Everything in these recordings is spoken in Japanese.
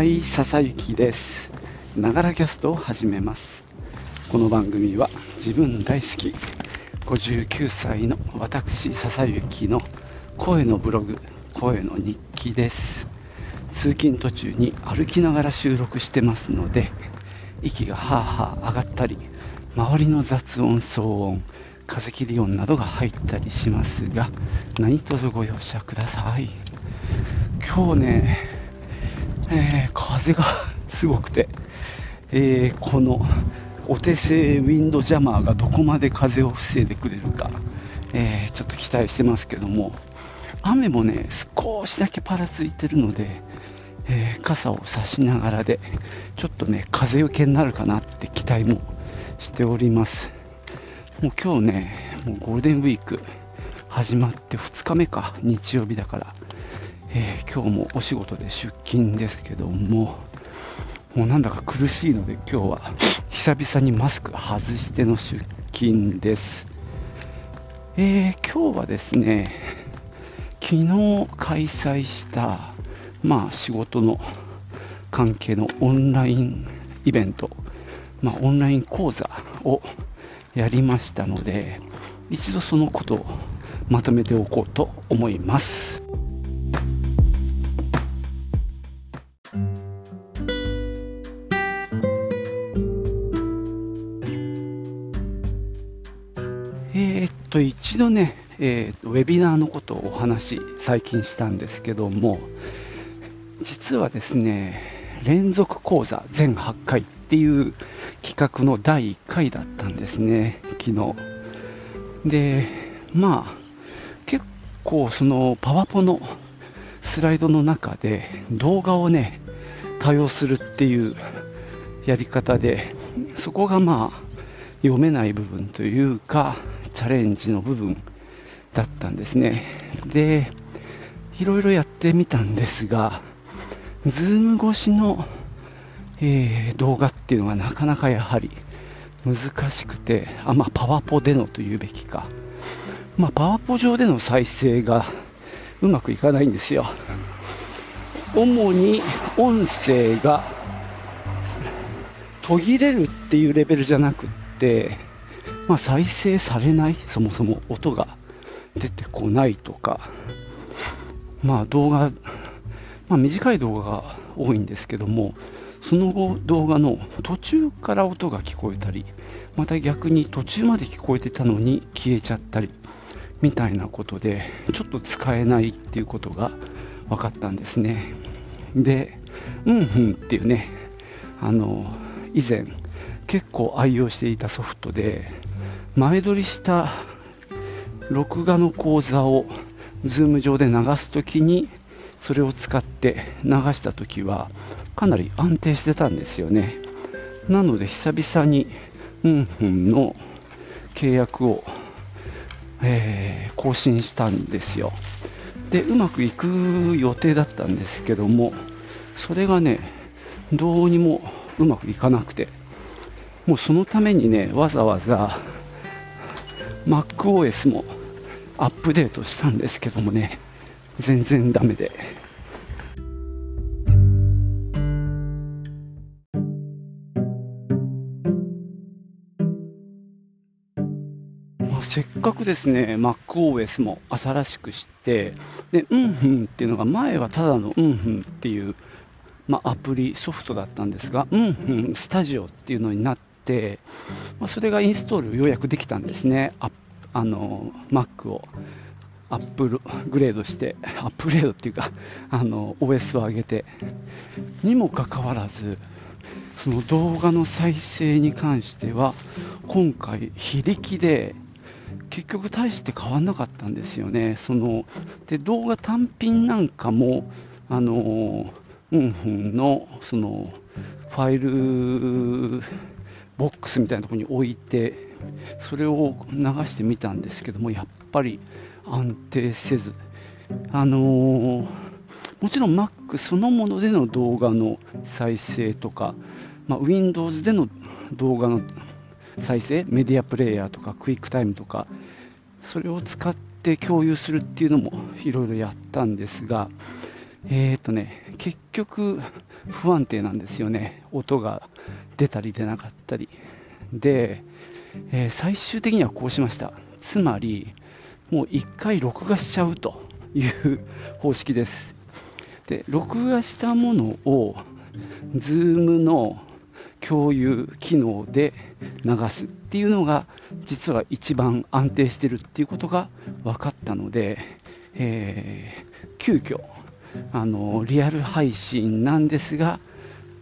はい笹雪です。ながらキャストを始めます。この番組は自分大好き59歳の私笹雪の声のブログ声の日記です。通勤途中に歩きながら収録してますので息がハーハー上がったり周りの雑音騒音風切り音などが入ったりしますが何卒ご容赦ください。今日ね、えー、風がすごくて、えー、このお手製ウィンドジャマーがどこまで風を防いでくれるか、えー、ちょっと期待してますけども。雨もね少しだけパラついてるので、え傘を差しながらでちょっとね風よけになるかなって期待もしております。もう今日ねもうゴールデンウィーク始まって2日目か日曜日だから。えー、今日もお仕事で出勤ですけども、もうなんだか苦しいので今日は久々にマスク外しての出勤です。えー、今日はですね、昨日開催した、まあ仕事の関係のオンラインイベント、まあオンライン講座をやりましたので、一度そのことをまとめておこうと思います。と一度ね、えー、ウェビナーのことをお話最近したんですけども実はですね連続講座全8回っていう企画の第1回だったんですね昨日。でまあ結構そのパワポのスライドの中で動画をね多用するっていうやり方でそこがまあ読めない部分というかチャレンジの部分だったんですね。で、いろいろやってみたんですが、ズーム越しの、えー、動画っていうのがなかなかやはり難しくて、あまあ、パワポでのというべきか、まあ、パワポ上での再生がうまくいかないんですよ。主に音声が途切れるっていうレベルじゃなくて、まあ、再生されない、そもそも音が出てこないとか、まあ、動画、まあ、短い動画が多いんですけども、その後、動画の途中から音が聞こえたり、また逆に途中まで聞こえてたのに消えちゃったり、みたいなことで、ちょっと使えないっていうことが分かったんですね。で、うんうんっていうね、あの、以前、結構愛用していたソフトで、前撮りした録画の講座を Zoom 上で流すときにそれを使って流したときはかなり安定してたんですよね。なので久々にうんうんの契約を、えー、更新したんですよ。でうまくいく予定だったんですけどもそれがねどうにもうまくいかなくて。もうそのためにねわざわざ MacOS もアップデートしたんですけどもね、全然ダメで。せっかくですね、MacOS も新しくして、で、うんうんっていうのが前はただのうんうんっていう、まあ、アプリ、ソフトだったんですが、うんうんスタジオっていうのになって、まあ、それがインストールようやくできたんですね、ああの Mac をアップグレードして、アップグレードっていうか、あの OS を上げて、にもかかわらず、その動画の再生に関しては、今回、非力で、結局大して変わんなかったんですよね。そので動画単品なんかも、あのうんふんのそのファイルボックスみたいなところに置いてそれを流してみたんですけどもやっぱり安定せず。あのー、もちろん Mac そのものでの動画の再生とか、まあ、Windows での動画の再生メディアプレイヤーとかクイックタイムとかそれを使って共有するっていうのもいろいろやったんですがえーとね、結局不安定なんですよね。音が出たり出なかったり。で、えー、最終的にはこうしました。つまり、もう1回録画しちゃうという方式です。で、録画したものを Zoom の共有機能で流すっていうのが実は一番安定してるっていうことが分かったので、えー、急遽あのリアル配信なんですが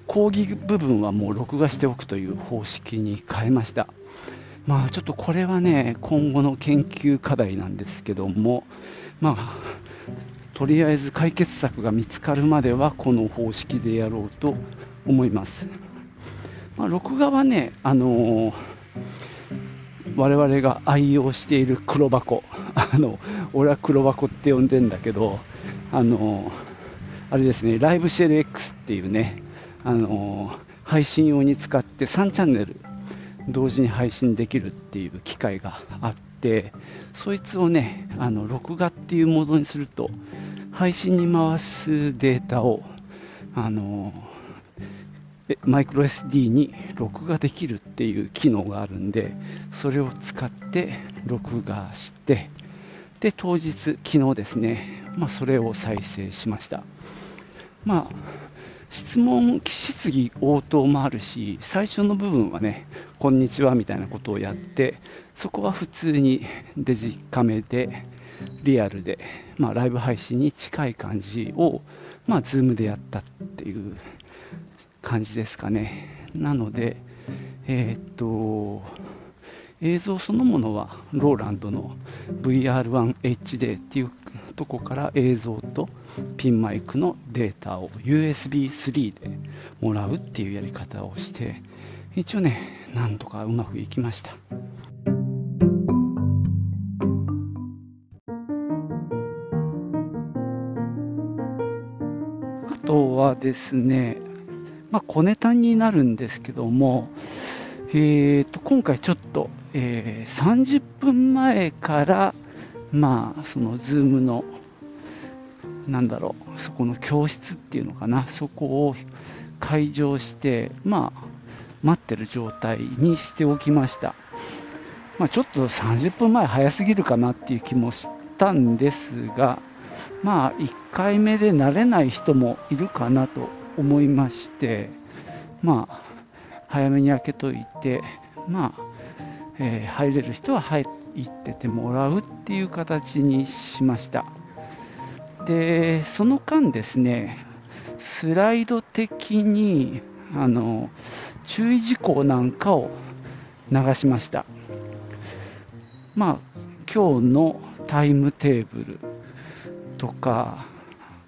講義部分はもう録画しておくという方式に変えました。まあちょっとこれはね今後の研究課題なんですけどもまあとりあえず解決策が見つかるまではこの方式でやろうと思います。まあ、録画はね、あのー、我々が愛用している黒箱、あの俺は黒箱って呼んでんだけど、あの、あれですね、ライブシェル X っていうね、あの、配信用に使って3チャンネル同時に配信できるっていう機会があって、そいつをね、あの録画っていうモードにすると、配信に回すデータを、あのマイクロ SD に録画できるっていう機能があるんでそれを使って録画してで当日昨日ですね、まあ、それを再生しました。まあ質問質疑応答もあるし最初の部分はねこんにちはみたいなことをやってそこは普通にデジカメでリアルで、まあ、ライブ配信に近い感じを、まあ、 Zoom でやったっていう感じですかね。なので、えー、っと、映像そのものは Roland の VR1HD っていうとこから映像とピンマイクのデータを USB3 でもらうっていうやり方をして一応ねなんとかうまくいきましたあとはですねまあ、小ネタになるんですけども、えー、と今回ちょっと、えー、30分前から、まあ、その Zoom の、なんだろう、そこの教室っていうのかな、そこを開場して、まあ、待ってる状態にしておきました。まあ、ちょっと30分前早すぎるかなっていう気もしたんですが、まあ、1回目で慣れない人もいるかなと思いまして、まあ、早めに開けといて、まあ、えー、入れる人は入っててもらうっていう形にしました。で、その間ですね、スライド的に、あの、注意事項なんかを流しました。まあ、今日のタイムテーブルとか、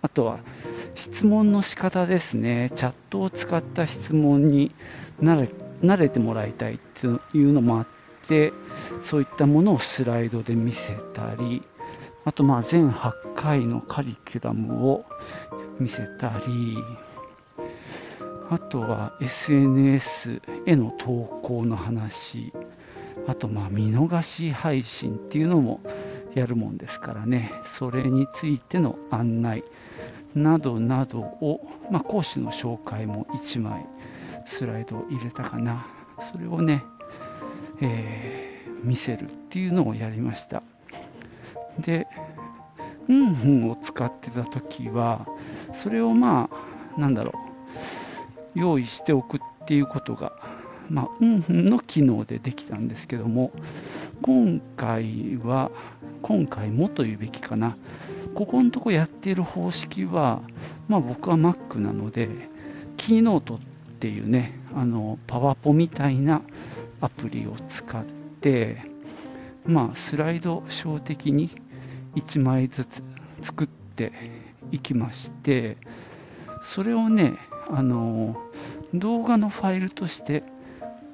あとは質問の仕方ですね、チャットを使った質問に慣れ慣れてもらいたいっていうのもあって、そういったものをスライドで見せたり、あとまあ全8回のカリキュラムを見せたり、あとは SNS への投稿の話、あとまあ見逃し配信っていうのもやるもんですからね、それについての案内、などなどを、まあ、講師の紹介も1枚スライドを入れたかな。それをね、えー、見せるっていうのをやりました。でうんうんを使ってた時はそれをまあなんだろう用意しておくっていうことがまあ、うんうんの機能でできたんですけども今回は今回もというべきかな。ここのとこやっている方式は、まあ、僕は Mac なので、キーノートっていうね、あのパワポみたいなアプリを使って、まあ、スライド小的に1枚ずつ作っていきまして、それをね、あの動画のファイルとして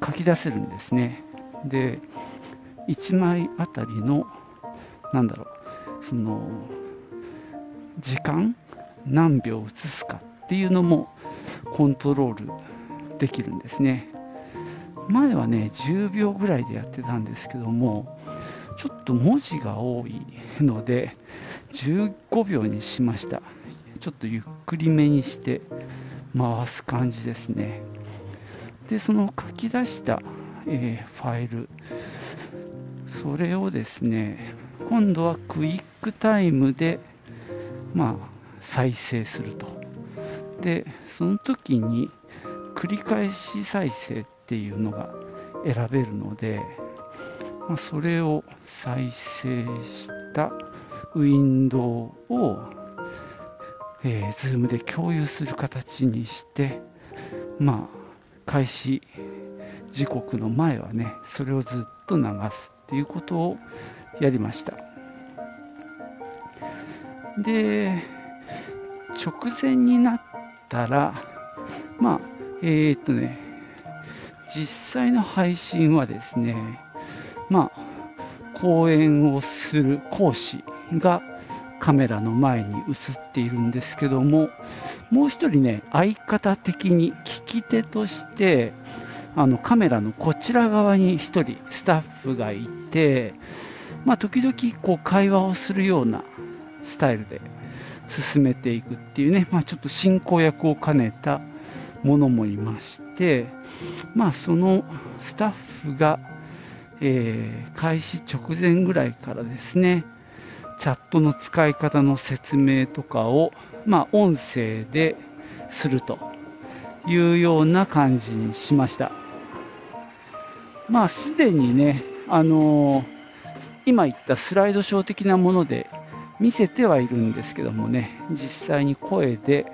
書き出せるんですね。で、1枚あたりの、なんだろう、その時間何秒映すかっていうのもコントロールできるんですね前はね10秒ぐらいでやってたんですけどもちょっと文字が多いので15秒にしましたちょっちょっとゆっくりめにして回す感じですね。で、その書き出した、えー、ファイル、それをですね、今度はクイックタイムで、まあ、再生すると。で、その時に繰り返し再生っていうのが選べるので、まあ、それを再生したウィンドウを、えー、Zoom で共有する形にして、まあ、開始時刻の前はね、それをずっと流すっていうことをやりました。で、直前になったら、まあ、えー、っとね、実際の配信はですね、まあ、講演をする講師がカメラの前に映っているんですけども、もう一人ね、相方的に聞き手として、あのカメラのこちら側に一人スタッフがいて、まあ、時々こう会話をするようなスタイルで進めていくっていうね、まあ、ちょっと進行役を兼ねたものもいまして、まあ、そのスタッフが、えー、開始直前ぐらいからですね、チャットの使い方の説明とかを、まあ、音声でするというような感じにしました。まあ、すでにね、あのー、今言ったスライドショー的なもので見せてはいるんですけどもね、実際に声で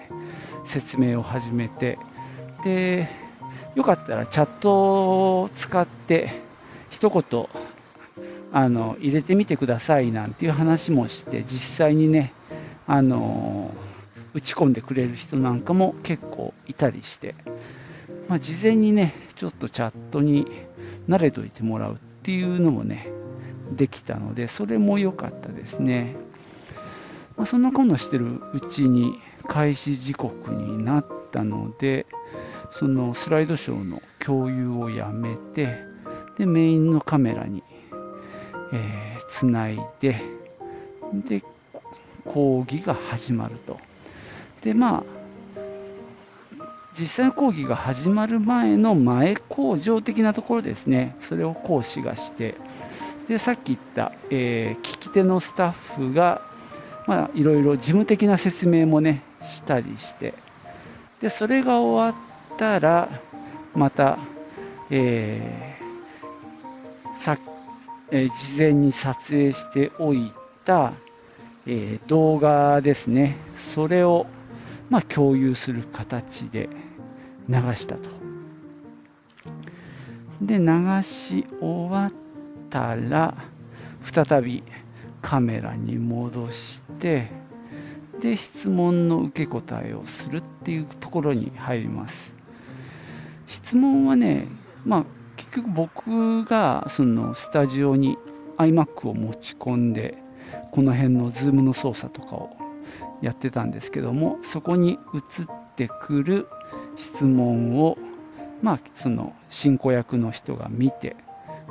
説明を始めて、で、よかったらチャットを使って一言あの入れてみてくださいなんていう話もして実際にねあの打ち込んでくれる人なんかも結構いたりして、まあ、事前にねちょっとチャットに慣れといてもらうっていうのもねできたのでそれも良かったですね、まあ、そんなことしてるうちに開始時刻になったのでそのスライドショーの共有をやめてでメインのカメラにえー、つないで、で、講義が始まると。で、まあ、実際の講義が始まる前の前工場的なところですね、それを講師がして、で、さっき言った、えー、聞き手のスタッフが、まあ、いろいろ事務的な説明もね、したりして、で、それが終わったら、また、えー、さっえ事前に撮影しておいた、え動画ですね、それを、まあ、共有する形で流したと。で、流し終わったら、再びカメラに戻して、で、質問の受け答えをするっていうところに入ります。質問はね、まあ、結局僕がそのスタジオに iMac を持ち込んでこの辺の Zoom の操作とかをやってたんですけどもそこに移ってくる質問をまあその進行役の人が見て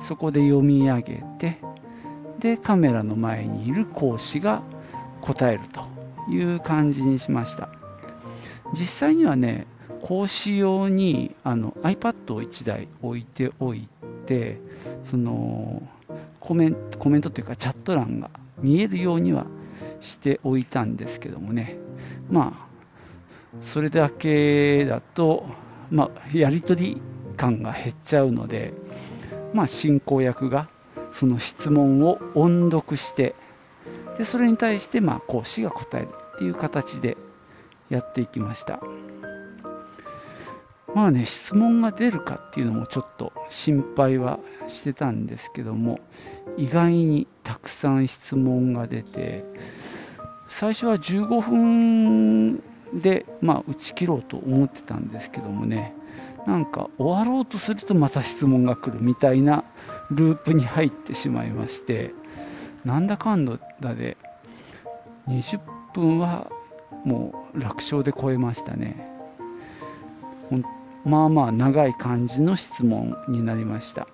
そこで読み上げてでカメラの前にいる講師が答えるという感じにしました。実際にはね講師用にあの iPad を1台置いておいてそのコメントコメントというかチャット欄が見えるようにはしておいたんですけどもね。まあそれだけだと、まあ、やり取り感が減っちゃうので、まあ、進行役がその質問を音読してでそれに対してまあ講師が答えるっていう形でやっていきました。まあね、質問が出るかっていうのもちょっと心配はしてたんですけども、意外にたくさん質問が出て、最初は15分で、まあ、打ち切ろうと思ってたんですけどもね、なんか終わろうとするとまた質問が来るみたいなループに入ってしまいまして、なんだかんだで20分はもう楽勝で超えましたね。まあまあ長い感じの質問になりました。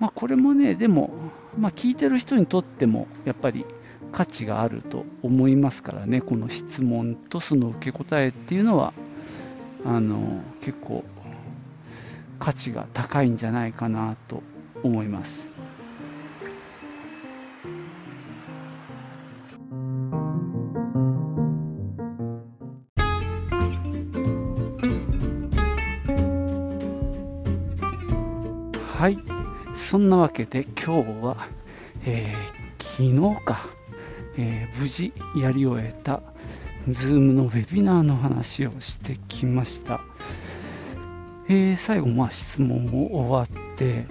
まあ、これもね、でも、まあ、聞いてる人にとってもやっぱり価値があると思いますからねこの質問とその受け答えっていうのはあの結構価値が高いんじゃないかなと思います。はい、そんなわけで今日は、えー、昨日か、えー、無事やり終えた Zoom のウェビナーの話をしてきました。えー、最後、まあ、質問も終わって、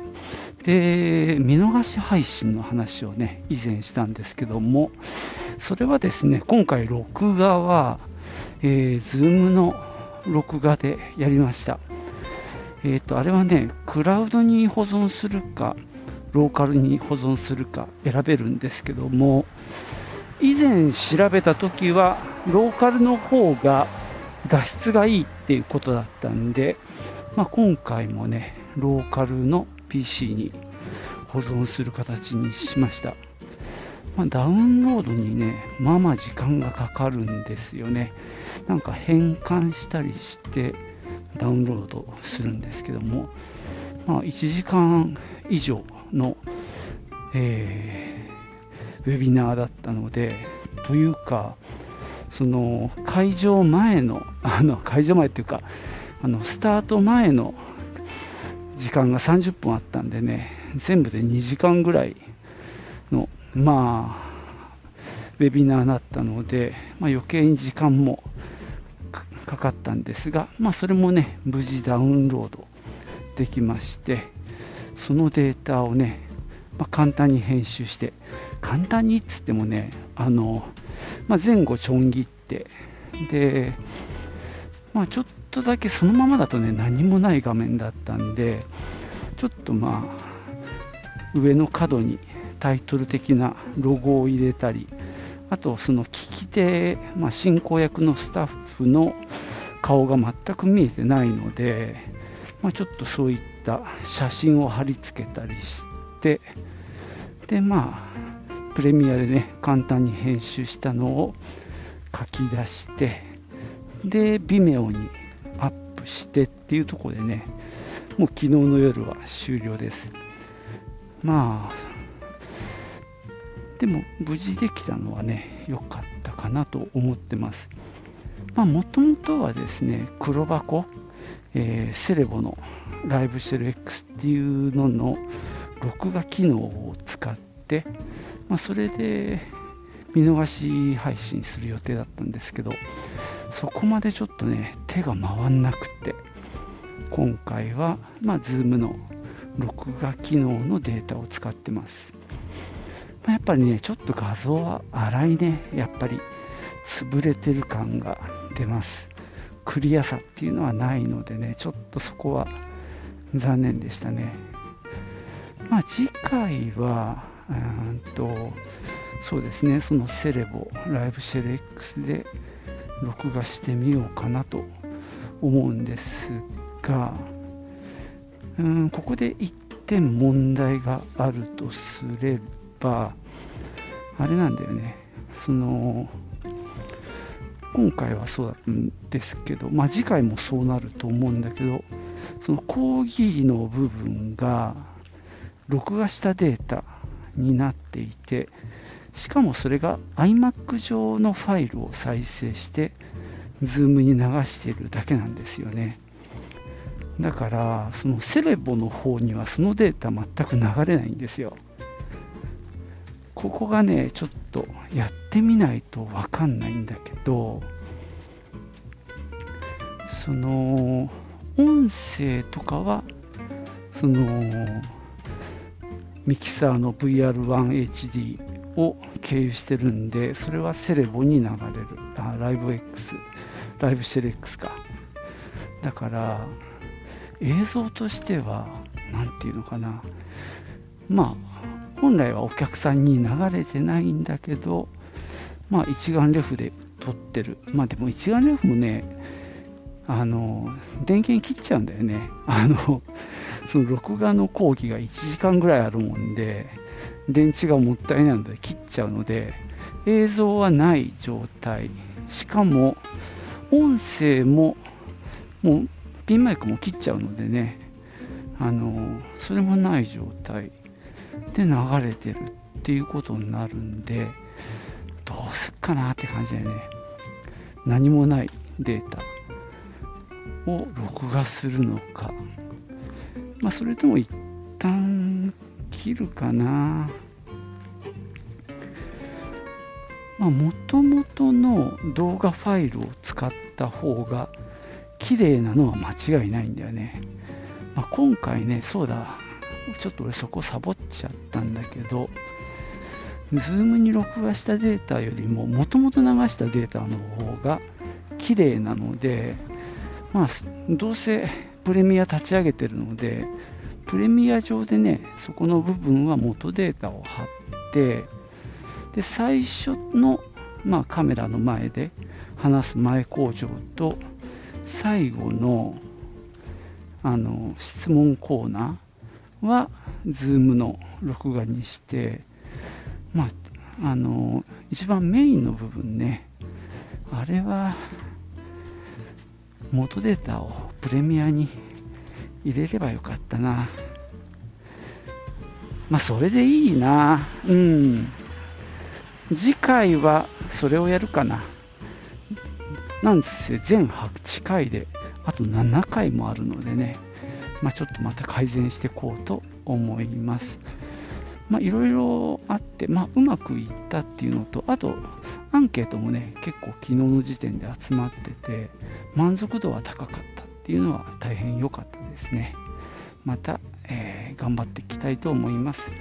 で、見逃し配信の話をね、以前したんですけども、それはですね、今回録画は、えー、Zoom の録画でやりました。えっ、ー、と、あれはね、クラウドに保存するか、ローカルに保存するか選べるんですけども、以前調べた時は、ローカルの方が画質がいいっていうことだったんで、まあ、今回もね、ローカルの PC に保存する形にしました。まあ、ダウンロードにね、まあまあ時間がかかるんですよね。なんか変換したりして、ダウンロードするんですけども、まあ、1時間以上の、えー、ウェビナーだったので、というか、その会場前の、あの会場前っていうか、あのスタート前の時間が30分あったんでね、全部で2時間ぐらいの、まあ、ウェビナーだったので、まあ、余計に時間もかかったんですが、まあ、それもね、無事ダウンロードできまして、そのデータをね、まあ、簡単に編集して、簡単にっつってもね、あの、まあ、前後ちょん切って、で、まあ、ちょっとだけそのままだとね、何もない画面だったんで、ちょっとまあ、上の角にタイトル的なロゴを入れたり、あとその聞き手、まあ、進行役のスタッフの顔が全く見えてないので、まあ、ちょっとそういった写真を貼り付けたりしてでまあプレミアでね簡単に編集したのを書き出してで Vimeo にアップしてっていうところでねもう昨日の夜は終了です。まあでも無事できたのはね良かったかなと思ってます。まあ、もともとはですね、黒箱、えー、セレボのライブシェル X っていうのの録画機能を使って、まあ、それで見逃し配信する予定だったんですけど、そこまでちょっとね、手が回んなくて、今回は、まあ、Zoom の録画機能のデータを使ってます。まあ、やっぱりね、ちょっと画像は荒いね、やっぱり潰れてる感が出ます。クリアさっていうのはないのでね、ちょっとそこは残念でしたね。まあ次回は、うんと、そうですね、そのセレボ、ライブシェル X で録画してみようかなと思うんですが、うん、ここで1点問題があるとすれば、あれなんだよね、その、今回はそうだったんですけど、まあ、次回もそうなると思うんだけど、その講義の部分が録画したデータになっていて、しかもそれが iMac 上のファイルを再生して、Zoom に流しているだけなんですよね。だから、そのセレボの方にはそのデータ全く流れないんですよ。ここがね、ちょっとやってみないとわかんないんだけど、その、音声とかは、その、ミキサーの VR1HD を経由してるんで、それはセレボに流れる。あ、ライブ X、ライブシェル X か。だから、映像としては、なんていうのかな。まあ、本来はお客さんに流れてないんだけど、まあ、一眼レフで撮ってる。まあでも一眼レフもね、あの、電源切っちゃうんだよね。あの、その録画の講義が1時間ぐらいあるもんで、電池がもったいないので切っちゃうので、映像はない状態しかも音声ももうピンマイクも切っちゃうのでねあのそれもない状態で流れてるっていうことになるんでどうすっかなって感じでね。何もないデータを録画するのか。まあそれとも一旦切るかな。まあもともとの動画ファイルを使った方が綺麗なのは間違いないんだよね、まあ、今回ねそうだ。ちょっと俺そこサボっちゃったんだけど Zoom に録画したデータよりももともと流したデータの方が綺麗なのでまあどうせプレミア立ち上げてるのでプレミア上でねそこの部分は元データを貼ってで最初の、まあ、カメラの前で話す前工場と最後のあの質問コーナーは Zoom の録画にして、まあ、あの一番メインの部分ねあれは元データをプレミアに入れればよかったな。まあそれでいいな。うん。次回はそれをやるかな。なんせ全8回であと7回もあるのでね、まあ、ちょっとまた改善していこうと思います。いろいろあって、まあ、うまくいったっていうのと、あと、アンケートもね、結構昨日の時点で集まってて、満足度は高かったっていうのは大変良かったですね。また、えー、頑張っていきたいと思います。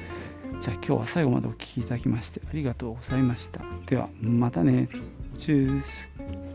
じゃあ今日は最後までお聴きいただきましてありがとうございました。ではまたね。チュース。